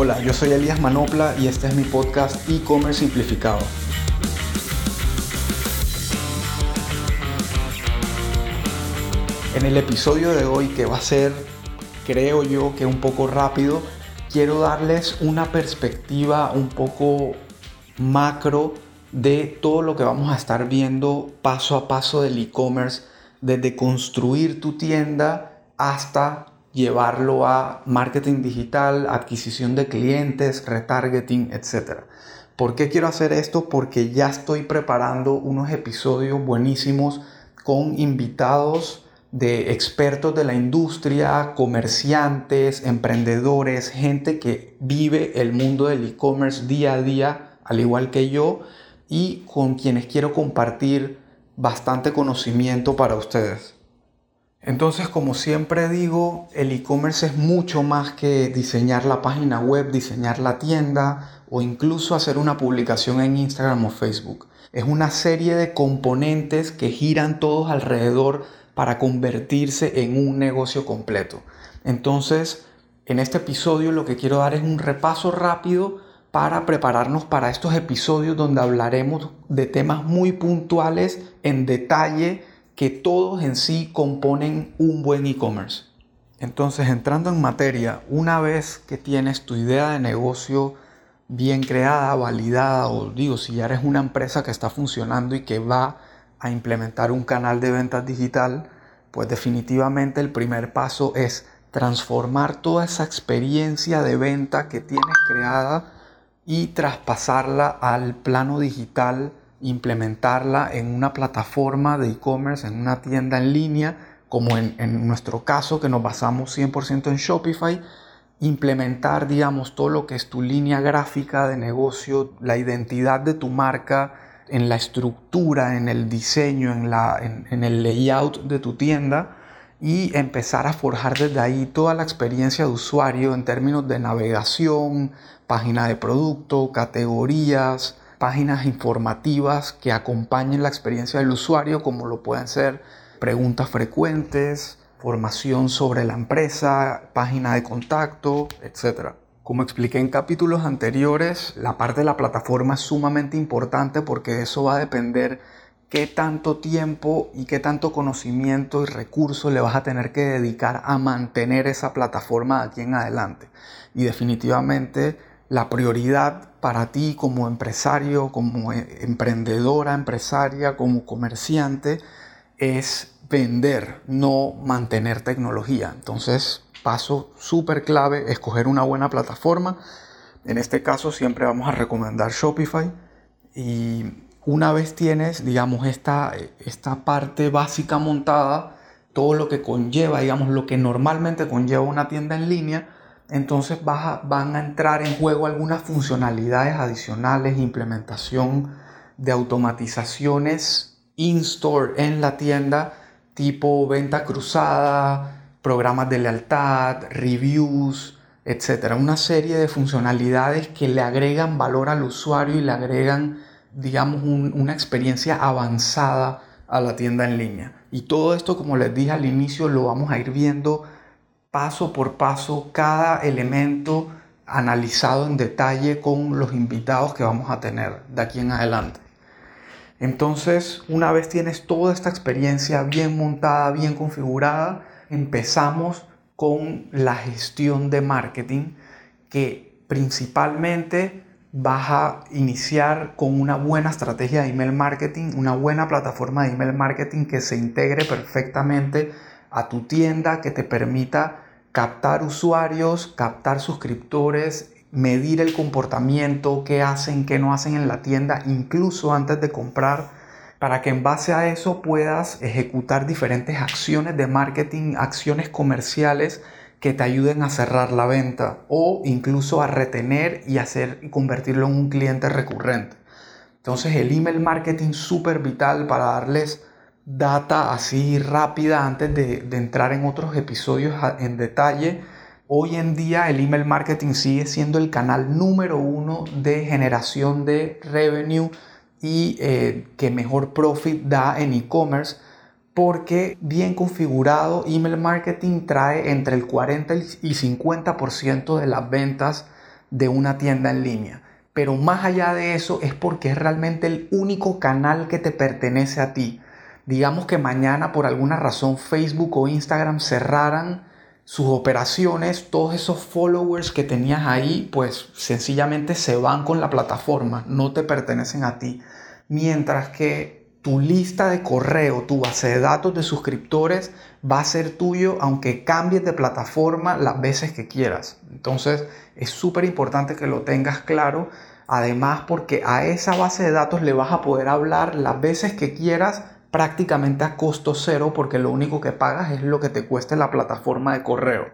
Hola, yo soy Elías Manopla y este es mi podcast e-commerce simplificado. En el episodio de hoy, que va a ser, creo yo, que un poco rápido, quiero darles una perspectiva un poco macro de todo lo que vamos a estar viendo paso a paso del e-commerce, desde construir tu tienda hasta llevarlo a marketing digital, adquisición de clientes, retargeting, etc. ¿Por qué quiero hacer esto? Porque ya estoy preparando unos episodios buenísimos con invitados de expertos de la industria, comerciantes, emprendedores, gente que vive el mundo del e-commerce día a día, al igual que yo, y con quienes quiero compartir bastante conocimiento para ustedes. Entonces, como siempre digo, el e-commerce es mucho más que diseñar la página web, diseñar la tienda o incluso hacer una publicación en Instagram o Facebook. Es una serie de componentes que giran todos alrededor para convertirse en un negocio completo. Entonces, en este episodio lo que quiero dar es un repaso rápido para prepararnos para estos episodios donde hablaremos de temas muy puntuales en detalle que todos en sí componen un buen e-commerce. Entonces, entrando en materia, una vez que tienes tu idea de negocio bien creada, validada, o digo, si ya eres una empresa que está funcionando y que va a implementar un canal de ventas digital, pues definitivamente el primer paso es transformar toda esa experiencia de venta que tienes creada y traspasarla al plano digital, implementarla en una plataforma de e-commerce, en una tienda en línea, como en, nuestro caso que nos basamos 100% en Shopify, implementar, digamos, todo lo que es tu línea gráfica de negocio, la identidad de tu marca, en la estructura, en el diseño, en, la, en, el layout de tu tienda y empezar a forjar desde ahí toda la experiencia de usuario en términos de navegación, página de producto, categorías, páginas informativas que acompañen la experiencia del usuario, como lo pueden ser preguntas frecuentes, formación sobre la empresa, página de contacto, etc. Como expliqué en capítulos anteriores, la parte de la plataforma es sumamente importante porque eso va a depender qué tanto tiempo y qué tanto conocimiento y recursos le vas a tener que dedicar a mantener esa plataforma de aquí en adelante. Y definitivamente la prioridad para ti como empresario, como e, emprendedora, empresaria, como comerciante, es vender, no mantener tecnología. Entonces, paso súper clave, escoger una buena plataforma. En este caso siempre vamos a recomendar Shopify. Y una vez tienes, digamos, esta, esta parte básica montada, todo lo que conlleva, digamos, lo que normalmente conlleva una tienda en línea, entonces van a entrar en juego algunas funcionalidades adicionales, implementación de automatizaciones in-store en la tienda, tipo venta cruzada, programas de lealtad, reviews, etcétera. Una serie de funcionalidades que le agregan valor al usuario y le agregan, digamos, una experiencia avanzada a la tienda en línea. Y todo esto, como les dije al inicio, lo vamos a ir viendo paso por paso, cada elemento analizado en detalle con los invitados que vamos a tener de aquí en adelante. Entonces, una vez tienes toda esta experiencia bien montada, bien configurada, empezamos con la gestión de marketing que principalmente vas a iniciar con una buena estrategia de email marketing, una buena plataforma de email marketing que se integre perfectamente a tu tienda, que te permita captar usuarios, captar suscriptores, medir el comportamiento, qué hacen, qué no hacen en la tienda, incluso antes de comprar para que en base a eso puedas ejecutar diferentes acciones de marketing, acciones comerciales que te ayuden a cerrar la venta o incluso a retener y hacer y convertirlo en un cliente recurrente. Entonces el email marketing súper vital para darles data así rápida antes de, de entrar en otros episodios en detalle. Hoy en día el email marketing sigue siendo el canal número uno de generación de revenue y eh, que mejor profit da en e-commerce porque bien configurado email marketing trae entre el 40 y 50% de las ventas de una tienda en línea. Pero más allá de eso es porque es realmente el único canal que te pertenece a ti. Digamos que mañana por alguna razón Facebook o Instagram cerraran sus operaciones, todos esos followers que tenías ahí, pues sencillamente se van con la plataforma, no te pertenecen a ti. Mientras que tu lista de correo, tu base de datos de suscriptores va a ser tuyo aunque cambies de plataforma las veces que quieras. Entonces es súper importante que lo tengas claro. Además porque a esa base de datos le vas a poder hablar las veces que quieras prácticamente a costo cero porque lo único que pagas es lo que te cueste la plataforma de correo.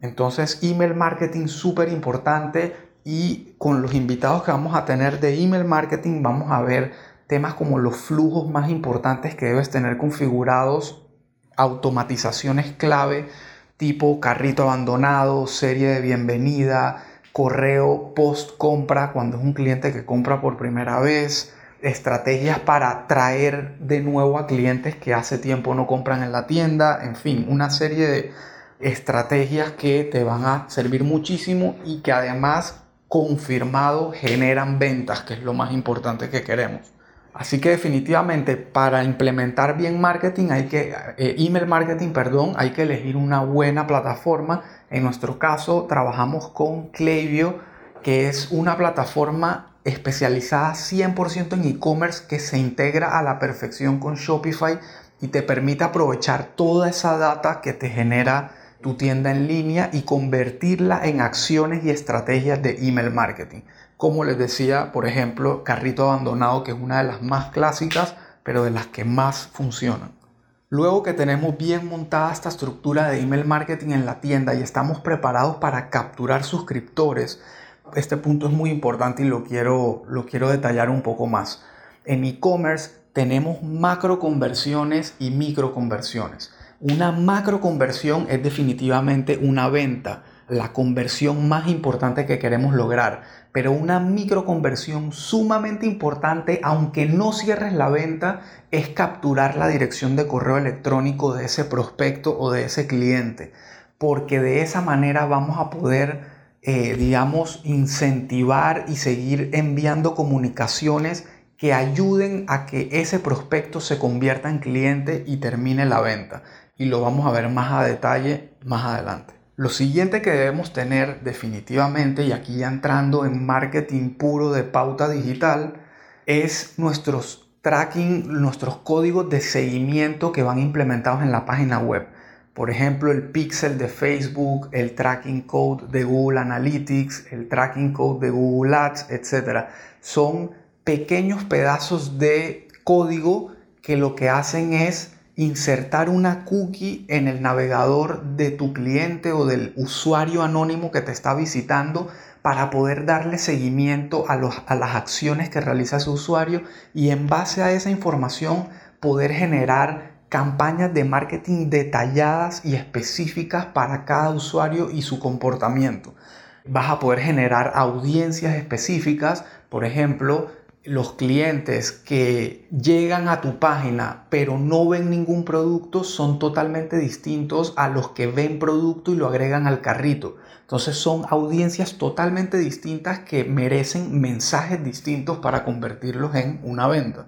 Entonces, email marketing súper importante y con los invitados que vamos a tener de email marketing vamos a ver temas como los flujos más importantes que debes tener configurados, automatizaciones clave tipo carrito abandonado, serie de bienvenida, correo post compra cuando es un cliente que compra por primera vez, estrategias para traer de nuevo a clientes que hace tiempo no compran en la tienda, en fin, una serie de estrategias que te van a servir muchísimo y que además confirmado generan ventas, que es lo más importante que queremos. Así que definitivamente para implementar bien marketing hay que eh, email marketing, perdón, hay que elegir una buena plataforma. En nuestro caso trabajamos con Klaviyo, que es una plataforma especializada 100% en e-commerce que se integra a la perfección con Shopify y te permite aprovechar toda esa data que te genera tu tienda en línea y convertirla en acciones y estrategias de email marketing. Como les decía, por ejemplo, carrito abandonado, que es una de las más clásicas, pero de las que más funcionan. Luego que tenemos bien montada esta estructura de email marketing en la tienda y estamos preparados para capturar suscriptores, este punto es muy importante y lo quiero, lo quiero detallar un poco más. En e-commerce tenemos macro conversiones y micro conversiones. Una macro conversión es definitivamente una venta, la conversión más importante que queremos lograr. Pero una micro conversión sumamente importante, aunque no cierres la venta, es capturar la dirección de correo electrónico de ese prospecto o de ese cliente. Porque de esa manera vamos a poder eh, digamos, incentivar y seguir enviando comunicaciones que ayuden a que ese prospecto se convierta en cliente y termine la venta. Y lo vamos a ver más a detalle más adelante. Lo siguiente que debemos tener definitivamente, y aquí ya entrando en marketing puro de pauta digital, es nuestros tracking, nuestros códigos de seguimiento que van implementados en la página web. Por ejemplo, el pixel de Facebook, el tracking code de Google Analytics, el tracking code de Google Ads, etc. Son pequeños pedazos de código que lo que hacen es insertar una cookie en el navegador de tu cliente o del usuario anónimo que te está visitando para poder darle seguimiento a, a las acciones que realiza ese usuario y en base a esa información poder generar campañas de marketing detalladas y específicas para cada usuario y su comportamiento. Vas a poder generar audiencias específicas, por ejemplo, los clientes que llegan a tu página pero no ven ningún producto son totalmente distintos a los que ven producto y lo agregan al carrito. Entonces son audiencias totalmente distintas que merecen mensajes distintos para convertirlos en una venta.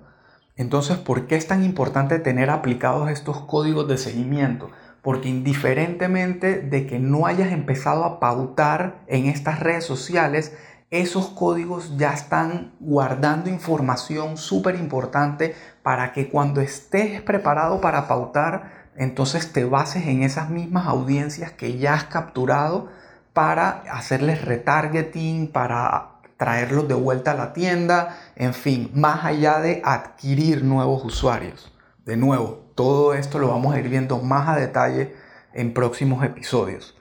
Entonces, ¿por qué es tan importante tener aplicados estos códigos de seguimiento? Porque indiferentemente de que no hayas empezado a pautar en estas redes sociales, esos códigos ya están guardando información súper importante para que cuando estés preparado para pautar, entonces te bases en esas mismas audiencias que ya has capturado para hacerles retargeting, para traerlos de vuelta a la tienda, en fin, más allá de adquirir nuevos usuarios. De nuevo, todo esto lo vamos a ir viendo más a detalle en próximos episodios.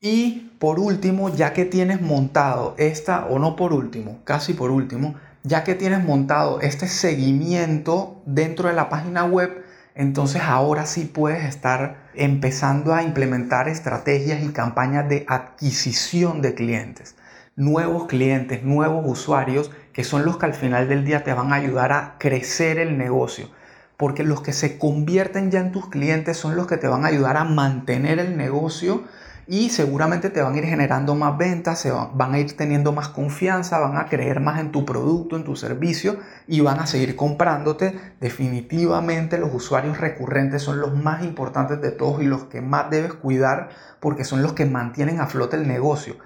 Y por último, ya que tienes montado esta, o no por último, casi por último, ya que tienes montado este seguimiento dentro de la página web, entonces ahora sí puedes estar empezando a implementar estrategias y campañas de adquisición de clientes nuevos clientes, nuevos usuarios, que son los que al final del día te van a ayudar a crecer el negocio. Porque los que se convierten ya en tus clientes son los que te van a ayudar a mantener el negocio y seguramente te van a ir generando más ventas, se van, a ir teniendo más confianza, van a creer más en tu producto, en tu servicio y van a seguir comprándote. Definitivamente los usuarios recurrentes son los más importantes de todos y los que más debes cuidar porque son los que mantienen a flote el negocio.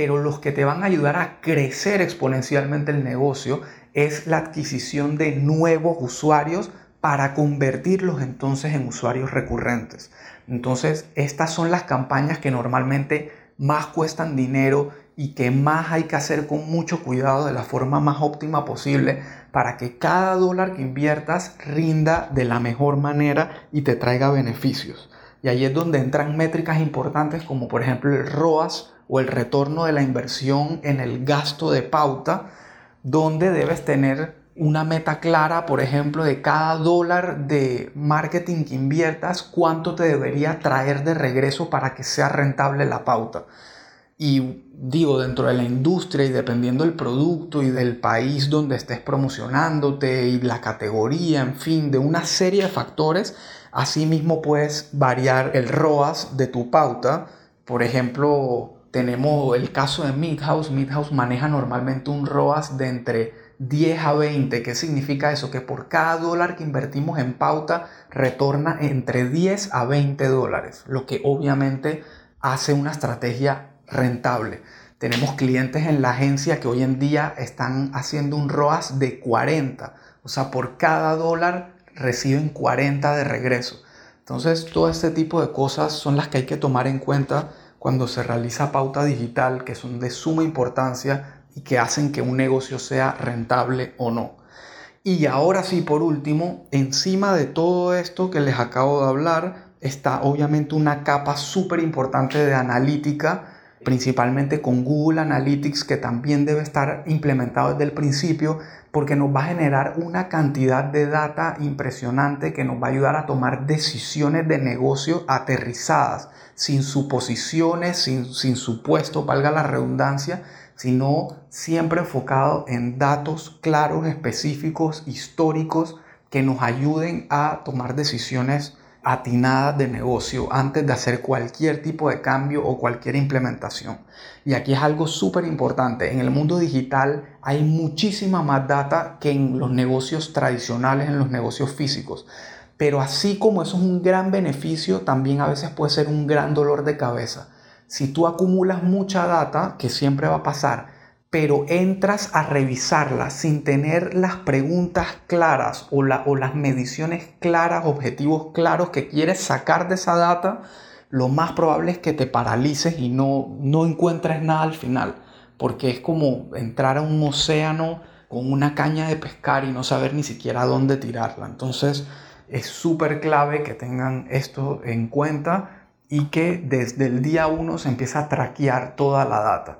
Pero los que te van a ayudar a crecer exponencialmente el negocio es la adquisición de nuevos usuarios para convertirlos entonces en usuarios recurrentes. Entonces, estas son las campañas que normalmente más cuestan dinero y que más hay que hacer con mucho cuidado de la forma más óptima posible para que cada dólar que inviertas rinda de la mejor manera y te traiga beneficios. Y ahí es donde entran métricas importantes como por ejemplo el ROAS o el retorno de la inversión en el gasto de pauta, donde debes tener una meta clara, por ejemplo, de cada dólar de marketing que inviertas, cuánto te debería traer de regreso para que sea rentable la pauta. Y digo, dentro de la industria y dependiendo del producto y del país donde estés promocionándote y la categoría, en fin, de una serie de factores, asimismo puedes variar el ROAS de tu pauta. Por ejemplo, tenemos el caso de Midhouse. Midhouse maneja normalmente un ROAS de entre 10 a 20. ¿Qué significa eso? Que por cada dólar que invertimos en pauta retorna entre 10 a 20 dólares, lo que obviamente hace una estrategia rentable. Tenemos clientes en la agencia que hoy en día están haciendo un ROAS de 40. O sea, por cada dólar reciben 40 de regreso. Entonces, todo este tipo de cosas son las que hay que tomar en cuenta cuando se realiza pauta digital, que son de suma importancia y que hacen que un negocio sea rentable o no. Y ahora sí, por último, encima de todo esto que les acabo de hablar, está obviamente una capa súper importante de analítica, principalmente con Google Analytics, que también debe estar implementado desde el principio, porque nos va a generar una cantidad de data impresionante que nos va a ayudar a tomar decisiones de negocio aterrizadas, sin suposiciones, sin, sin supuesto, valga la redundancia, sino siempre enfocado en datos claros, específicos, históricos, que nos ayuden a tomar decisiones atinadas de negocio antes de hacer cualquier tipo de cambio o cualquier implementación. Y aquí es algo súper importante. En el mundo digital hay muchísima más data que en los negocios tradicionales, en los negocios físicos. Pero así como eso es un gran beneficio, también a veces puede ser un gran dolor de cabeza si tú acumulas mucha data, que siempre va a pasar, pero entras a revisarla sin tener las preguntas claras o, las mediciones claras, objetivos claros que quieres sacar de esa data, lo más probable es que te paralices y no, no encuentres nada al final, porque es como entrar a un océano con una caña de pescar y no saber ni siquiera dónde tirarla. Entonces es súper clave que tengan esto en cuenta y que desde el día 1 se empieza a traquear toda la data.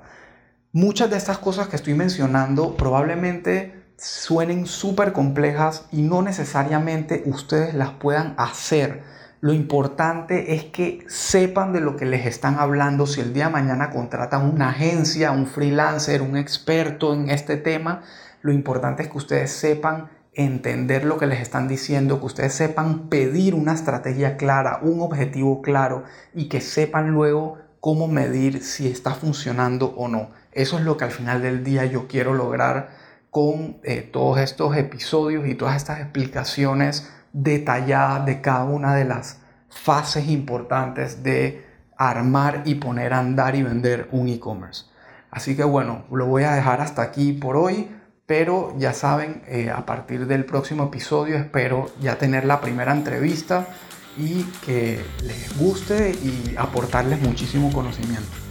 Muchas de estas cosas que estoy mencionando probablemente suenen súper complejas y no necesariamente ustedes las puedan hacer. Lo importante es que sepan de lo que les están hablando. Si el día de mañana contratan una agencia, un freelancer, un experto en este tema, lo importante es que ustedes sepan entender lo que les están diciendo, que ustedes sepan pedir una estrategia clara, un objetivo claro y que sepan luego cómo medir si está funcionando o no. Eso es lo que al final del día yo quiero lograr con eh, todos estos episodios y todas estas explicaciones detalladas de cada una de las fases importantes de armar y poner a andar y vender un e-commerce. Así que bueno, lo voy a dejar hasta aquí por hoy. Pero ya saben, eh, a partir del próximo episodio espero ya tener la primera entrevista y que les guste y aportarles muchísimo conocimiento.